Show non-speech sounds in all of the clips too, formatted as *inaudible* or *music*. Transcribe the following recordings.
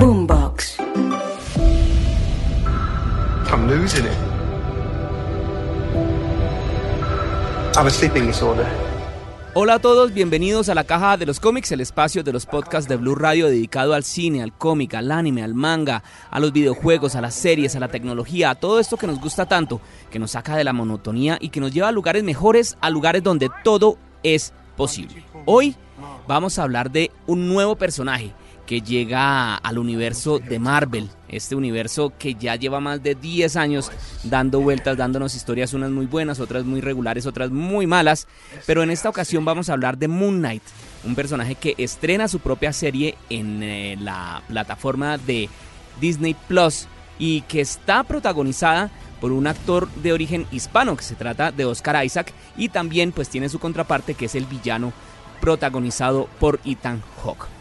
Boombox. I'm losing it. I have a sleeping disorder. Hola a todos, bienvenidos a la Caja de los Cómics, el espacio de los podcasts de Blue Radio dedicado al cine, al cómic, al anime, al manga, a los videojuegos, a las series, a la tecnología, a todo esto que nos gusta tanto, que nos saca de la monotonía y que nos lleva a lugares mejores, a lugares donde todo es posible. Hoy vamos a hablar de un nuevo personaje que llega al universo de Marvel, este universo que ya lleva más de 10 años dando vueltas, dándonos historias, unas muy buenas, otras muy regulares, otras muy malas, pero en esta ocasión vamos a hablar de Moon Knight, un personaje que estrena su propia serie en eh, la plataforma de Disney Plus y que está protagonizada por un actor de origen hispano que se trata de Oscar Isaac y también pues tiene su contraparte que es el villano protagonizado por Ethan Hawke.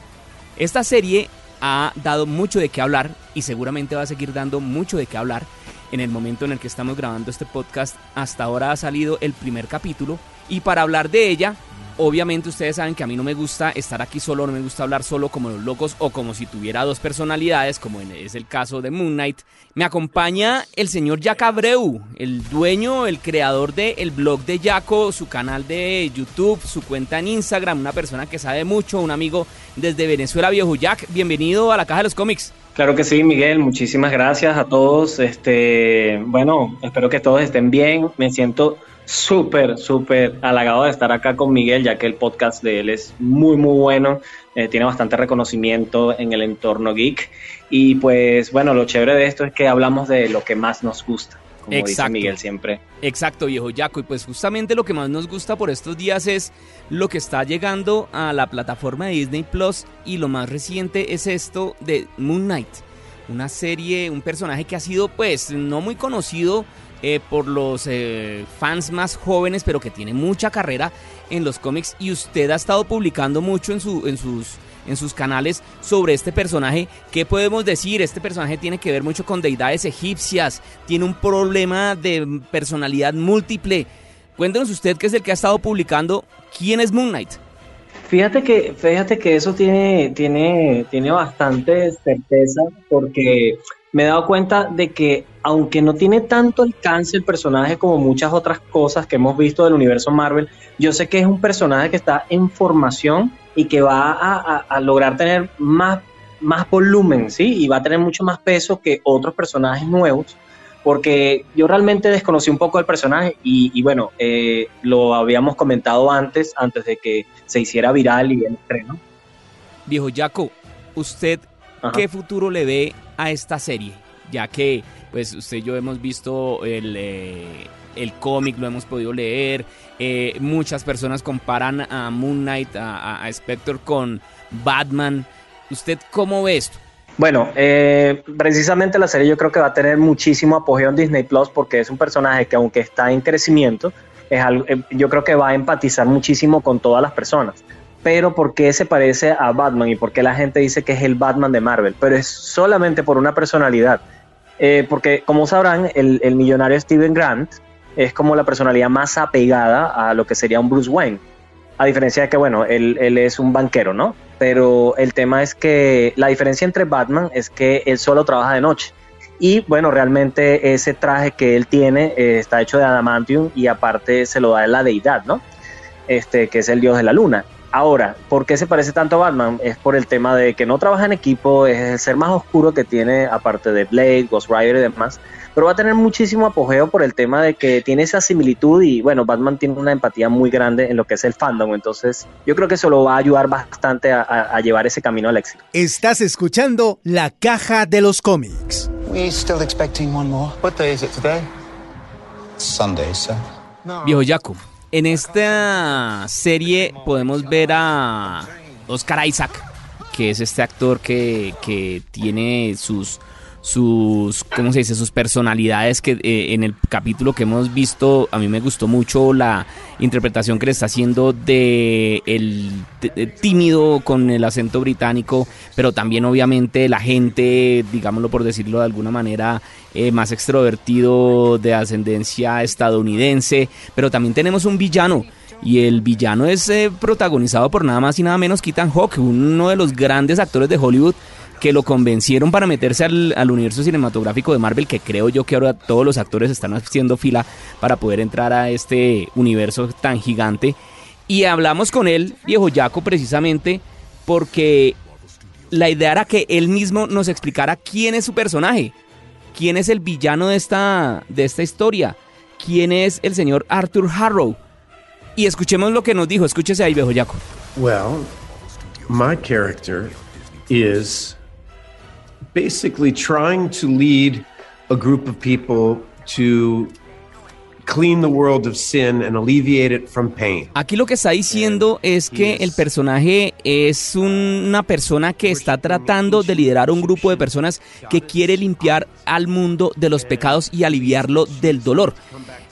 Esta serie ha dado mucho de qué hablar y seguramente va a seguir dando mucho de qué hablar. En el momento en el que estamos grabando este podcast, hasta ahora ha salido el primer capítulo y para hablar de ella Obviamente ustedes saben que a mí no me gusta estar aquí solo, no me gusta hablar solo como los locos o como si tuviera dos personalidades, como es el caso de Moon Knight. Me acompaña el señor Jack Abreu, el dueño, el creador del blog de Jaco, su canal de YouTube, su cuenta en Instagram, una persona que sabe mucho, un amigo desde Venezuela, viejo Jack. Bienvenido a la Caja de los Cómics. Claro que sí, Miguel, muchísimas gracias a todos. Este, bueno, espero que todos estén bien. Me siento súper, súper halagado de estar acá con Miguel, ya que el podcast de él es muy, muy bueno, eh, tiene bastante reconocimiento en el entorno geek. Y pues bueno, lo chévere de esto es que hablamos de lo que más nos gusta. Como dice Miguel siempre. Exacto, viejo Jaco. Y pues justamente lo que más nos gusta por estos días es lo que está llegando a la plataforma de Disney Plus. Y lo más reciente es esto de Moon Knight. Una serie, un personaje que ha sido pues no muy conocido eh, por los eh, fans más jóvenes, pero que tiene mucha carrera en los cómics y usted ha estado publicando mucho en, su, en, sus, canales sobre este personaje. ¿Qué podemos decir? Este personaje tiene que ver mucho con deidades egipcias, tiene un problema de personalidad múltiple. Cuéntenos usted, que es el que ha estado publicando, ¿quién es Moon Knight? Fíjate que, fíjate que eso tiene, tiene, tiene bastante certeza porque me he dado cuenta de que aunque no tiene tanto alcance el personaje como muchas otras cosas que hemos visto del universo Marvel, yo sé que es un personaje que está en formación y que va a, lograr tener más, más volumen, ¿sí? Y va a tener mucho más peso que otros personajes nuevos, porque yo realmente desconocí un poco el personaje y, bueno, eh, lo habíamos comentado antes, antes de que se hiciera viral y el estreno. Viejo Jaco, ¿usted qué futuro le ve a esta serie? Ya que pues usted y yo hemos visto el, eh, el cómic, lo hemos podido leer, eh, muchas personas comparan a Moon Knight, a, a, Spectre con Batman. ¿Usted cómo ve esto? Bueno, eh, precisamente la serie yo creo que va a tener muchísimo apogeo en Disney Plus porque es un personaje que aunque está en crecimiento, es algo, yo creo que va a empatizar muchísimo con todas las personas. Pero ¿por qué se parece a Batman y por qué la gente dice que es el Batman de Marvel? Pero es solamente por una personalidad eh, porque como sabrán, el, millonario Steven Grant es como la personalidad más apegada a lo que sería un Bruce Wayne. A diferencia de que, bueno, él, es un banquero, ¿no? Pero el tema es que la diferencia entre Batman es que él solo trabaja de noche. Y bueno, realmente ese traje que él tiene eh, está hecho de adamantium y aparte se lo da la deidad, ¿no? Este, que es el dios de la luna. Ahora, ¿por qué se parece tanto a Batman? Es por el tema de que no trabaja en equipo, es el ser más oscuro que tiene, aparte de Blade, Ghost Rider y demás. Pero va a tener muchísimo apogeo por el tema de que tiene esa similitud y bueno, Batman tiene una empatía muy grande en lo que es el fandom. Entonces, yo creo que eso lo va a ayudar bastante a, llevar ese camino al éxito. Estás escuchando La Caja de los Cómics. We still expecting one more. What day is it today? Sunday, sir. Viejo Jaco, en esta serie podemos ver a Oscar Isaac, que es este actor que, que tiene sus sus, ¿cómo se dice? Sus personalidades que eh, en el capítulo que hemos visto, a mí me gustó mucho la interpretación que le está haciendo de el tímido con el acento británico, pero también obviamente la gente, digámoslo por decirlo de alguna manera, eh, más extrovertido de ascendencia estadounidense, pero también tenemos un villano. Y el villano es eh, protagonizado por nada más y nada menos que Ethan Hawke, uno de los grandes actores de Hollywood que lo convencieron para meterse al, universo cinematográfico de Marvel, que creo yo que ahora todos los actores están haciendo fila para poder entrar a este universo tan gigante. Y hablamos con él, viejo Jaco, precisamente porque la idea era que él mismo nos explicara quién es su personaje, quién es el villano de esta, de esta historia, quién es el señor Arthur Harrow. Y escuchemos lo que nos dijo, escúchese ahí, viejo Jaco. Well, my character is basically trying to lead a group of people to clean the world of sin and alleviate it from pain. Aquí lo que está diciendo es que el personaje es una persona que está tratando de liderar un grupo de personas que quiere limpiar al mundo de los pecados y aliviarlo del dolor.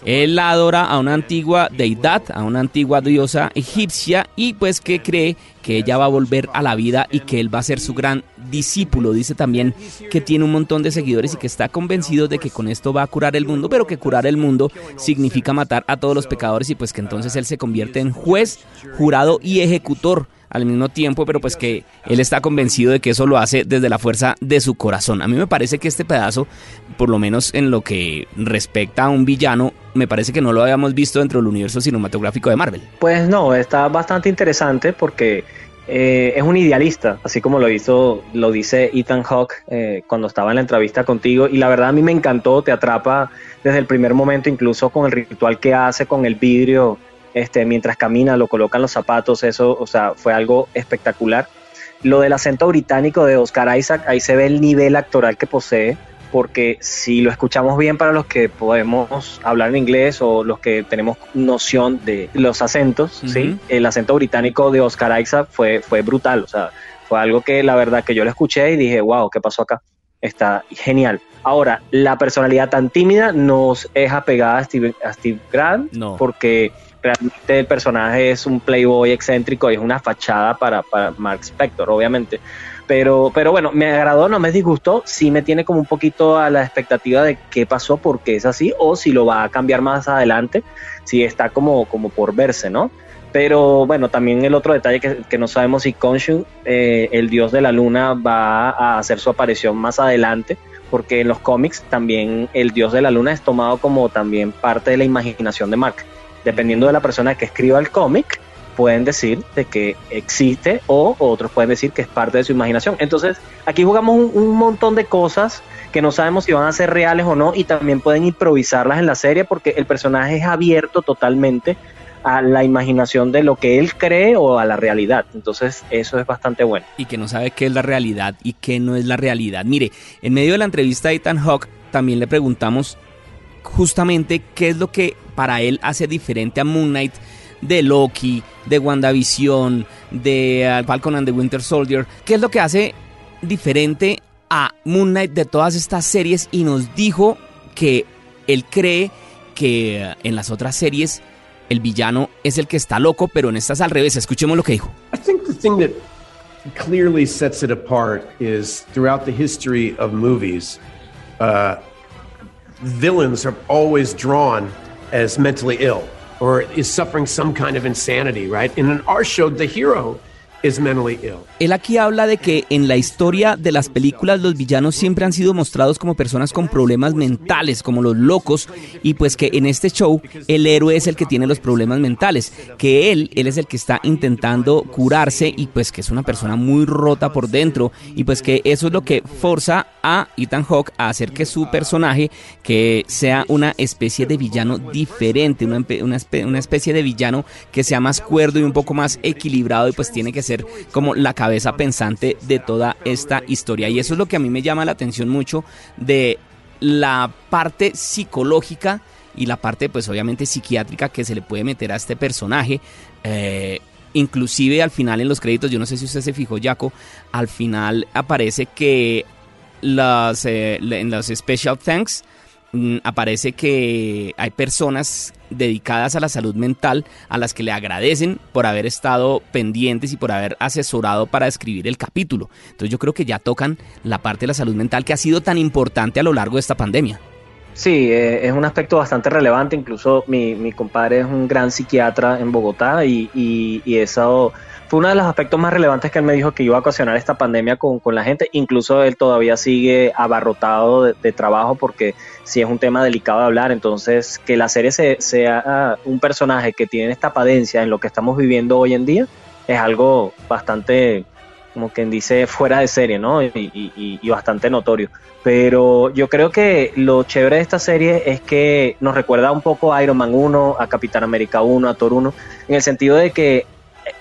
Él adora a una antigua deidad, a una antigua diosa egipcia y pues que cree que ella va a volver a la vida y que él va a ser su gran discípulo. Dice también que tiene un montón de seguidores y que está convencido de que con esto va a curar el mundo, pero que curar el mundo significa matar a todos los pecadores y pues que entonces él se convierte en juez, jurado y ejecutor al mismo tiempo, pero pues que él está convencido de que eso lo hace desde la fuerza de su corazón. A mí me parece que este pedazo, por lo menos en lo que respecta a un villano, me parece que no lo habíamos visto dentro del universo cinematográfico de Marvel. Pues no, está bastante interesante porque eh, es un idealista, así como lo hizo, lo dice Ethan Hawke eh, cuando estaba en la entrevista contigo, y la verdad a mí me encantó, te atrapa desde el primer momento, incluso con el ritual que hace con el vidrio este, mientras camina, lo colocan los zapatos, eso, o sea, fue algo espectacular. Lo del acento británico de Oscar Isaac, ahí se ve el nivel actoral que posee, porque si lo escuchamos bien para los que podemos hablar en inglés o los que tenemos noción de los acentos, ¿sí? El acento británico de Oscar Isaac fue, fue brutal, o sea, fue algo que la verdad que yo lo escuché y dije, wow, ¿qué pasó acá? Está genial. Ahora, la personalidad tan tímida nos es apegada a Steve, a Steve Grant, No. porque realmente el personaje es un playboy excéntrico y es una fachada para, para Mark Spector, obviamente. Pero, pero bueno, me agradó, no me disgustó, sí me tiene como un poquito a la expectativa de qué pasó, por qué es así, o si lo va a cambiar más adelante, si está como, como por verse, ¿no? Pero bueno, también el otro detalle que, que no sabemos si Khonshu, eh, el dios de la luna, va a hacer su aparición más adelante, porque en los cómics también el dios de la luna es tomado como también parte de la imaginación de Mark. Dependiendo de la persona que escriba el cómic, pueden decir de que existe o otros pueden decir que es parte de su imaginación. Entonces, aquí jugamos un, montón de cosas que no sabemos si van a ser reales o no y también pueden improvisarlas en la serie porque el personaje es abierto totalmente a la imaginación de lo que él cree o a la realidad. Entonces, eso es bastante bueno. Y que no sabe qué es la realidad y qué no es la realidad. Mire, en medio de la entrevista de Ethan Hawke también le preguntamos justamente qué es lo que para él hace diferente a Moon Knight de Loki, de WandaVision, de uh, Falcon and the Winter Soldier. ¿Qué es lo que hace diferente a Moon Knight de todas estas series? Y nos dijo que él cree que uh, en las otras series el villano es el que está loco, pero en estas al revés. Escuchemos lo que dijo. I think the thing that clearly sets it apart is throughout the history of movies, uh, villains are always drawn as mentally ill or is suffering some kind of insanity, right? And in our show, the hero. Él aquí habla de que en la historia de las películas los villanos siempre han sido mostrados como personas con problemas mentales, como los locos, y pues que en este show el héroe es el que tiene los problemas mentales, que él, él es el que está intentando curarse y pues que es una persona muy rota por dentro, y pues que eso es lo que forza a Ethan Hawke a hacer que su personaje que sea una especie de villano diferente, una, una, una especie de villano que sea más cuerdo y un poco más equilibrado y pues tiene que ser como la cabeza pensante de toda esta historia. Y eso es lo que a mí me llama la atención mucho de la parte psicológica y la parte pues obviamente psiquiátrica que se le puede meter a este personaje. Eh, inclusive al final en los créditos, yo no sé si usted se fijó, Jaco, al final aparece que las, eh, en los special thanks aparece que hay personas dedicadas a la salud mental a las que le agradecen por haber estado pendientes y por haber asesorado para escribir el capítulo. Entonces yo creo que ya tocan la parte de la salud mental que ha sido tan importante a lo largo de esta pandemia. Sí, eh, es un aspecto bastante relevante. Incluso mi, mi, compadre es un gran psiquiatra en Bogotá y, y, y eso fue uno de los aspectos más relevantes que él me dijo que iba a ocasionar esta pandemia con, con la gente. Incluso él todavía sigue abarrotado de, trabajo porque sí es un tema delicado de hablar. Entonces, que la serie se, sea un personaje que tiene esta padencia en lo que estamos viviendo hoy en día es algo bastante, como quien dice, fuera de serie, ¿no? Y, y, y bastante notorio. Pero yo creo que lo chévere de esta serie es que nos recuerda un poco a Iron Man 1, a Capitán América 1, a Thor 1, en el sentido de que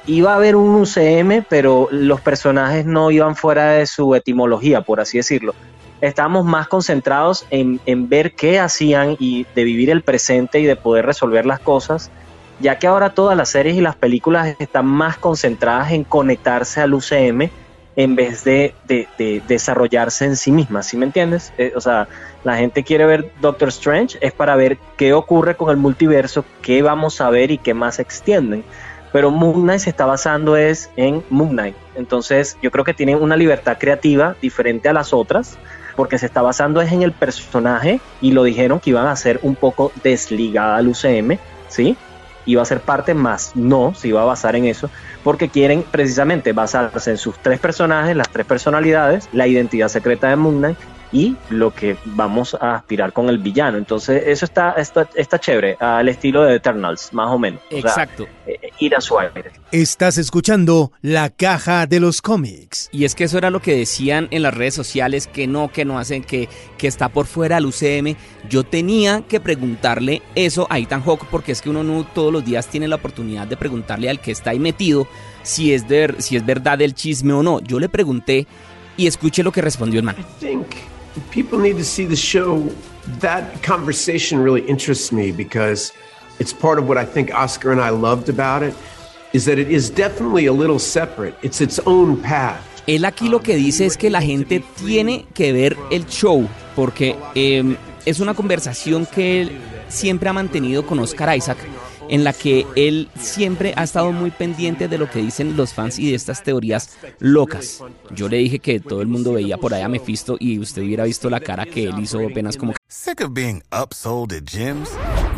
iba a haber un UCM, pero los personajes no iban fuera de su etimología, por así decirlo. Estábamos más concentrados en, ver qué hacían y de vivir el presente y de poder resolver las cosas, ya que ahora todas las series y las películas están más concentradas en conectarse al UCM en vez de, de, de desarrollarse en sí mismas, ¿sí me entiendes? Eh, o sea, la gente quiere ver Doctor Strange, es para ver qué ocurre con el multiverso, qué vamos a ver y qué más extienden pero Moon Knight se está basando es en Moon Knight. Entonces yo creo que tiene una libertad creativa diferente a las otras, porque se está basando es en el personaje y lo dijeron que iban a ser un poco desligada al UCM, ¿sí? Iba a ser parte más, no, se iba a basar en eso, porque quieren precisamente basarse en sus tres personajes, las tres personalidades, la identidad secreta de Moon Knight y lo que vamos a aspirar con el villano. Entonces, eso está, está, está chévere, al estilo de Eternals, más o menos. Exacto. O sea, eh, ir a su aire. Estás escuchando La Caja de los Cómics. Y es que eso era lo que decían en las redes sociales, que no, que no hacen, que, que está por fuera del UCM. Yo tenía que preguntarle eso a Ethan Hawke, porque es que uno no todos los días tiene la oportunidad de preguntarle al que está ahí metido si es, de, si es verdad el chisme o no. Yo le pregunté y escuche lo que respondió el man. People need to see the show. That conversation really interests me because it's part of what I think Oscar and I loved about it is that it is definitely a little separate. It's its own path. Él aquí lo que dice es que la gente tiene que ver el show porque eh, es una conversación que él siempre ha mantenido con Oscar Isaac en la que él siempre ha estado muy pendiente de lo que dicen los fans y de estas teorías locas. Yo le dije que todo el mundo veía por allá a Mephisto y usted hubiera visto la cara que él hizo apenas como... Sick of being upsold at gyms?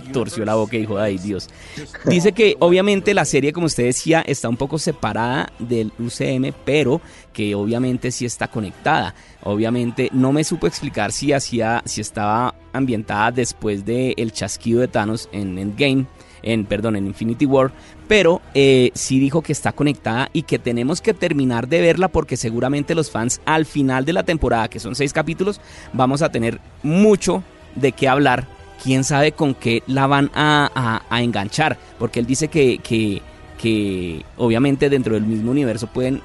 Torció la boca y dijo, ay Dios. Dice que obviamente la serie, como usted decía, está un poco separada del UCM, pero que obviamente sí está conectada. Obviamente no me supo explicar si hacía, si estaba ambientada después del el chasquido de Thanos en Endgame. En, perdón, en Infinity War, pero eh, sí dijo que está conectada y que tenemos que terminar de verla porque seguramente los fans al final de la temporada, que son seis capítulos, vamos a tener mucho de qué hablar quién sabe con qué la van a, a, a enganchar, porque él dice que, que, que, obviamente dentro del mismo universo pueden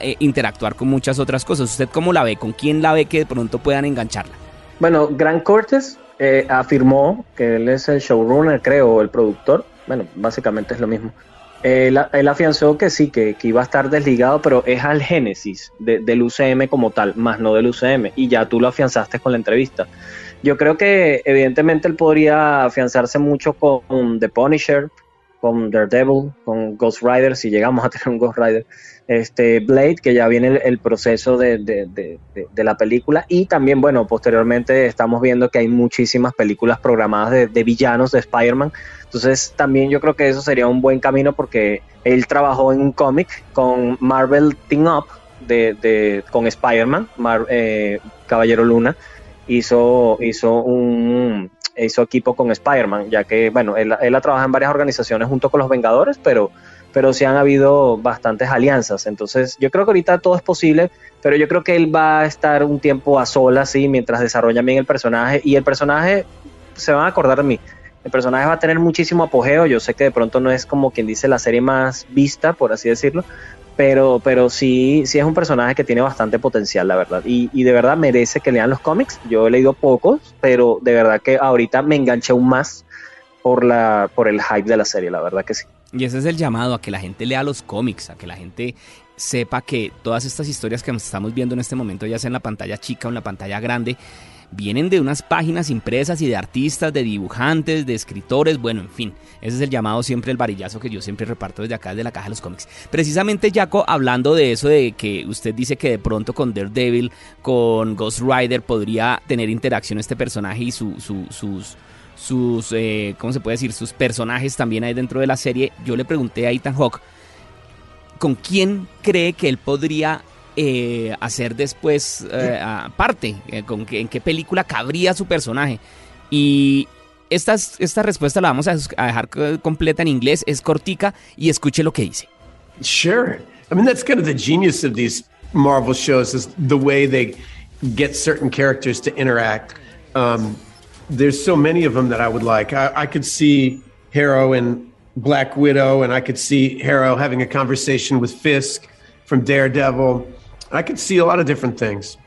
eh, interactuar con muchas otras cosas. ¿Usted cómo la ve? ¿Con quién la ve que de pronto puedan engancharla? Bueno, Grant Cortes eh, afirmó que él es el showrunner, creo, el productor. Bueno, básicamente es lo mismo. Él, afianzó que sí, que, iba a estar desligado, pero es al génesis de, del UCM como tal, más no del UCM. Y ya tú lo afianzaste con la entrevista. Yo creo que evidentemente él podría afianzarse mucho con The Punisher, con Daredevil, con Ghost Rider, si llegamos a tener un Ghost Rider, este Blade, que ya viene el, proceso de, de, la película, y también, bueno, posteriormente estamos viendo que hay muchísimas películas programadas de, villanos de Spider-Man, entonces también yo creo que eso sería un buen camino porque él trabajó en un cómic con Marvel Team Up, de, con Spider-Man, eh, Caballero Luna, hizo, hizo un hizo equipo con Spider-Man, ya que, bueno, él, él ha trabajado en varias organizaciones junto con los Vengadores, pero, pero sí han habido bastantes alianzas. Entonces, yo creo que ahorita todo es posible, pero yo creo que él va a estar un tiempo a solas, sí, mientras desarrolla bien el personaje. Y el personaje, se van a acordar de mí, el personaje va a tener muchísimo apogeo. Yo sé que de pronto no es como quien dice la serie más vista, por así decirlo, pero, pero sí, sí es un personaje que tiene bastante potencial, la verdad. Y, y, de verdad merece que lean los cómics. Yo he leído pocos, pero de verdad que ahorita me enganché aún más por, la, por el hype de la serie, la verdad que sí. Y ese es el llamado, a que la gente lea los cómics, a que la gente sepa que todas estas historias que estamos viendo en este momento, ya sea en la pantalla chica o en la pantalla grande, vienen de unas páginas impresas y de artistas, de dibujantes, de escritores, bueno, en fin, ese es el llamado siempre el varillazo que yo siempre reparto desde acá, desde la caja de los cómics. Precisamente, Jaco, hablando de eso, de que usted dice que de pronto con Daredevil, con Ghost Rider, podría tener interacción este personaje y su, sus sus, eh, ¿cómo se puede decir? Sus personajes también hay dentro de la serie. Yo le pregunté a Ethan Hawke con quién cree que él podría eh, hacer después eh, aparte, con en qué película cabría su personaje. Y esta, esta respuesta la vamos a, a dejar completa en inglés, es cortica y escuche lo que dice. Sure. I mean, that's kind of the genius of these Marvel shows is the way they get certain characters to interact. Um, there's so many of them that I would like. I, I could see Harrow and Black Widow, and I could see Harrow having a conversation with Fisk from Daredevil. I could see a lot of different things.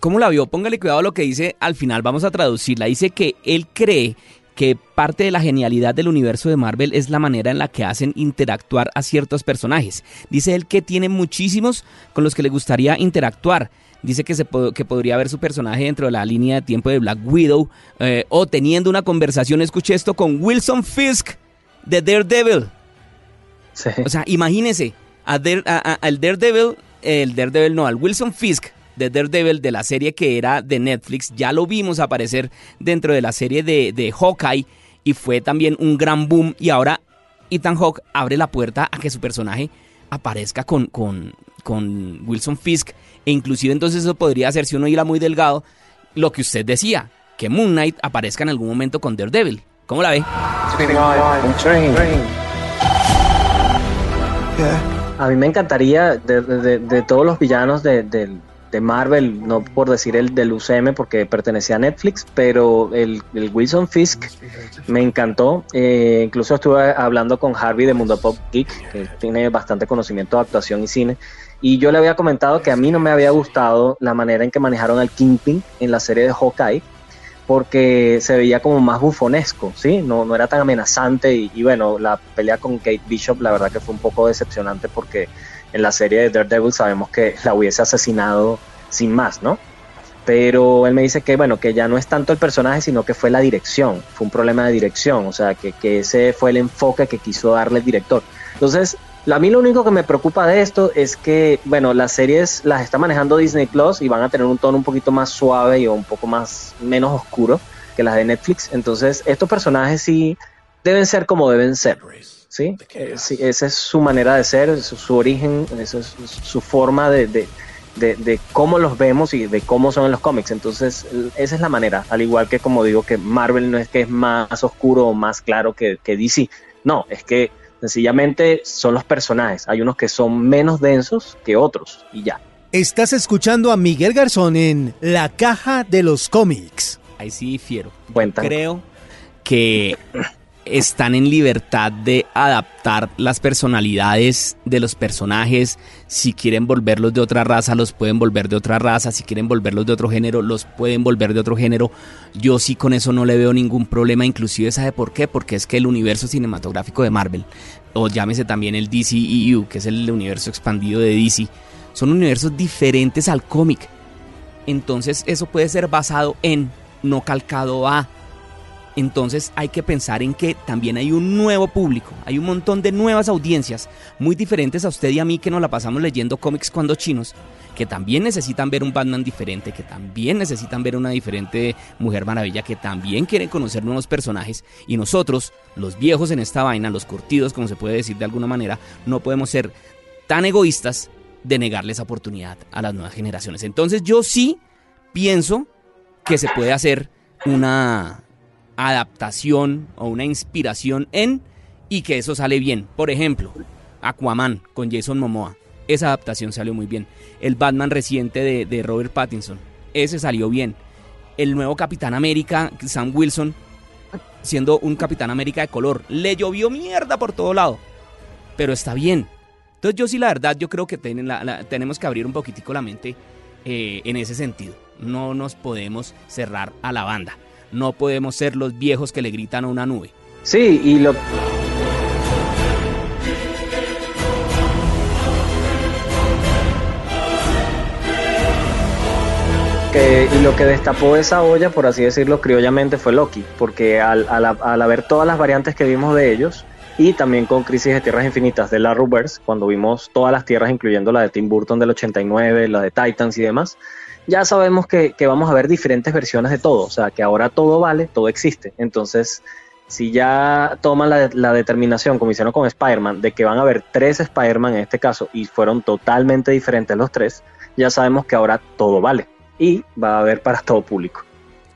¿Cómo la vio? Póngale cuidado a lo que dice al final, vamos a traducirla. Dice que él cree que parte de la genialidad del universo de Marvel es la manera en la que hacen interactuar a ciertos personajes. Dice él que tiene muchísimos con los que le gustaría interactuar. Dice que, se que podría ver su personaje dentro de la línea de tiempo de Black Widow eh, o teniendo una conversación, escuché esto, con Wilson Fisk de Daredevil. O sea, imagínese al Daredevil, el Daredevil no, al Wilson Fisk de Daredevil de la serie que era de Netflix. Ya lo vimos aparecer dentro de la serie de, de Hawkeye y fue también un gran boom. Y ahora Ethan Hawke abre la puerta a que su personaje aparezca con, con, con Wilson Fisk e inclusive entonces eso podría ser, si uno hila muy delgado, lo que usted decía, que Moon Knight aparezca en algún momento con Daredevil. ¿Cómo la ve? A mí me encantaría de, todos los villanos de, Marvel, no por decir el del UCM porque pertenecía a Netflix, pero el, Wilson Fisk me encantó. Eh, incluso estuve hablando con Harvey de Mundo Pop Geek, que tiene bastante conocimiento de actuación y cine. Y yo le había comentado que a mí no me había gustado la manera en que manejaron al Kingpin en la serie de Hawkeye, porque se veía como más bufonesco, ¿sí? No, no era tan amenazante y, bueno, la pelea con Kate Bishop la verdad que fue un poco decepcionante porque en la serie de Daredevil sabemos que la hubiese asesinado sin más, ¿no? Pero él me dice que bueno, que ya no es tanto el personaje, sino que fue la dirección, fue un problema de dirección, o sea, que, que ese fue el enfoque que quiso darle el director. Entonces, a mí lo único que me preocupa de esto es que, bueno, las series las está manejando Disney Plus y van a tener un tono un poquito más suave y un poco más menos oscuro que las de Netflix. Entonces, estos personajes sí deben ser como deben ser. ¿sí? Eh, esa es su manera de ser, su, origen, esa es su forma de, de, de, cómo los vemos y de cómo son en los cómics. Entonces, esa es la manera. Al igual que, como digo, que Marvel no es que es más oscuro o más claro que, que DC. No, es que Sencillamente son los personajes. Hay unos que son menos densos que otros y ya. Estás escuchando a Miguel Garzón en La Caja de los Cómics. Ahí sí fiero. Creo que están en libertad de adaptar las personalidades de los personajes. Si quieren volverlos de otra raza, los pueden volver de otra raza. Si quieren volverlos de otro género, los pueden volver de otro género. Yo sí con eso no le veo ningún problema. Inclusive, ¿sabe por qué? Porque es que el universo cinematográfico de Marvel, o llámese también el DCEU, que es el universo expandido de DC, son universos diferentes al cómic. Entonces eso puede ser basado en, no calcado a entonces hay que pensar en que también hay un nuevo público, hay un montón de nuevas audiencias muy diferentes a usted y a mí que nos la pasamos leyendo cómics cuando chinos, que también necesitan ver un Batman diferente, que también necesitan ver una diferente Mujer Maravilla, que también quieren conocer nuevos personajes y nosotros, los viejos en esta vaina, los curtidos como se puede decir de alguna manera, no podemos ser tan egoístas de negarles oportunidad a las nuevas generaciones. Entonces yo sí pienso que se puede hacer una adaptación o una inspiración en y que eso sale bien. Por ejemplo, Aquaman con Jason Momoa. Esa adaptación salió muy bien. El Batman reciente de, Robert Pattinson. Ese salió bien. El nuevo Capitán América, Sam Wilson, siendo un Capitán América de color. Le llovió mierda por todo lado. Pero está bien. Entonces yo sí la verdad, yo creo que tenemos que abrir un poquitico la mente eh, en ese sentido. No nos podemos cerrar a la banda. No podemos ser los viejos que le gritan a una nube. Sí, y lo... Que, destapó esa olla, por así decirlo, criollamente fue Loki, porque al, haber todas las variantes que vimos de ellos, y también con Crisis de Tierras Infinitas de la Rubbers, cuando vimos todas las tierras, incluyendo la de Tim Burton del 89, la de Titans y demás, ya sabemos que, vamos a ver diferentes versiones de todo, o sea, que ahora todo vale, todo existe. Entonces, si ya toman la, la determinación, como hicieron con Spider-Man, de que van a haber tres Spider-Man en este caso, y fueron totalmente diferentes los tres, ya sabemos que ahora todo vale y va a haber para todo público.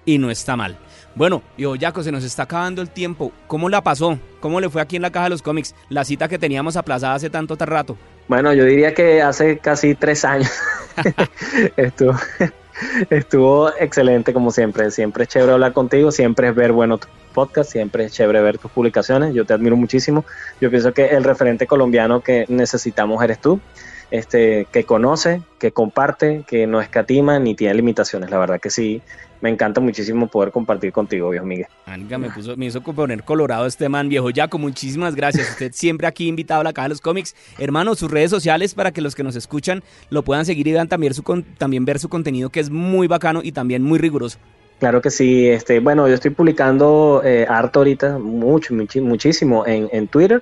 Y no está mal. Bueno, yo, Jaco, se nos está acabando el tiempo. ¿Cómo la pasó? ¿Cómo le fue aquí en la caja de los cómics? La cita que teníamos aplazada hace tanto rato. Bueno, yo diría que hace casi tres años. *laughs* estuvo, *laughs* estuvo excelente como siempre. Siempre es chévere hablar contigo, siempre es ver bueno tu podcast, siempre es chévere ver tus publicaciones. Yo te admiro muchísimo. Yo pienso que el referente colombiano que necesitamos eres tú este, que conoce, que comparte, que no escatima ni tiene limitaciones. La verdad que sí, me encanta muchísimo poder compartir contigo, viejo Miguel. Anga, me, puso, me hizo poner colorado este man, viejo Jaco. Muchísimas gracias. Usted siempre aquí invitado a la caja de los cómics. Hermano, sus redes sociales para que los que nos escuchan lo puedan seguir y vean también, su, también ver su contenido que es muy bacano y también muy riguroso. Claro que sí, este, bueno, yo estoy publicando eh, harto ahorita, mucho, muchísimo en, en Twitter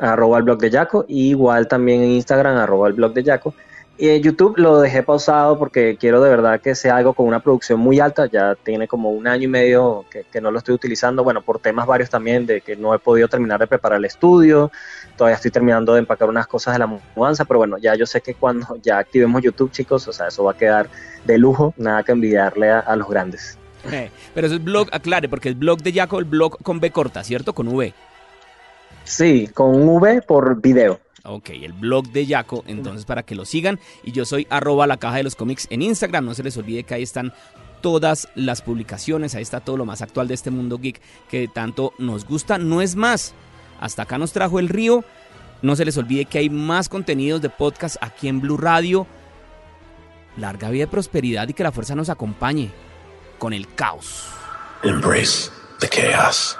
arroba el blog de Yaco, igual también en Instagram, arroba el blog de Yaco. Y en YouTube lo dejé pausado porque quiero de verdad que sea algo con una producción muy alta, ya tiene como un año y medio que, no lo estoy utilizando, bueno, por temas varios también de que no he podido terminar de preparar el estudio, todavía estoy terminando de empacar unas cosas de la mudanza, pero bueno, ya yo sé que cuando *laughs* ya activemos YouTube, chicos, o sea, eso va a quedar de lujo, nada que envidiarle a, los grandes. Eh, pero es blog, aclare, porque el blog de Yaco, el blog con B corta, ¿cierto? Con V. Sí, con V por video. Ok, el blog de Yaco, entonces para que lo sigan. Y yo soy arroba la caja de los cómics en Instagram. No se les olvide que ahí están todas las publicaciones, ahí está todo lo más actual de este mundo geek que tanto nos gusta. No es más, hasta acá nos trajo el río. No se les olvide que hay más contenidos de podcast aquí en Blue Radio. Larga vida y prosperidad y que la fuerza nos acompañe con el caos. Embrace the chaos.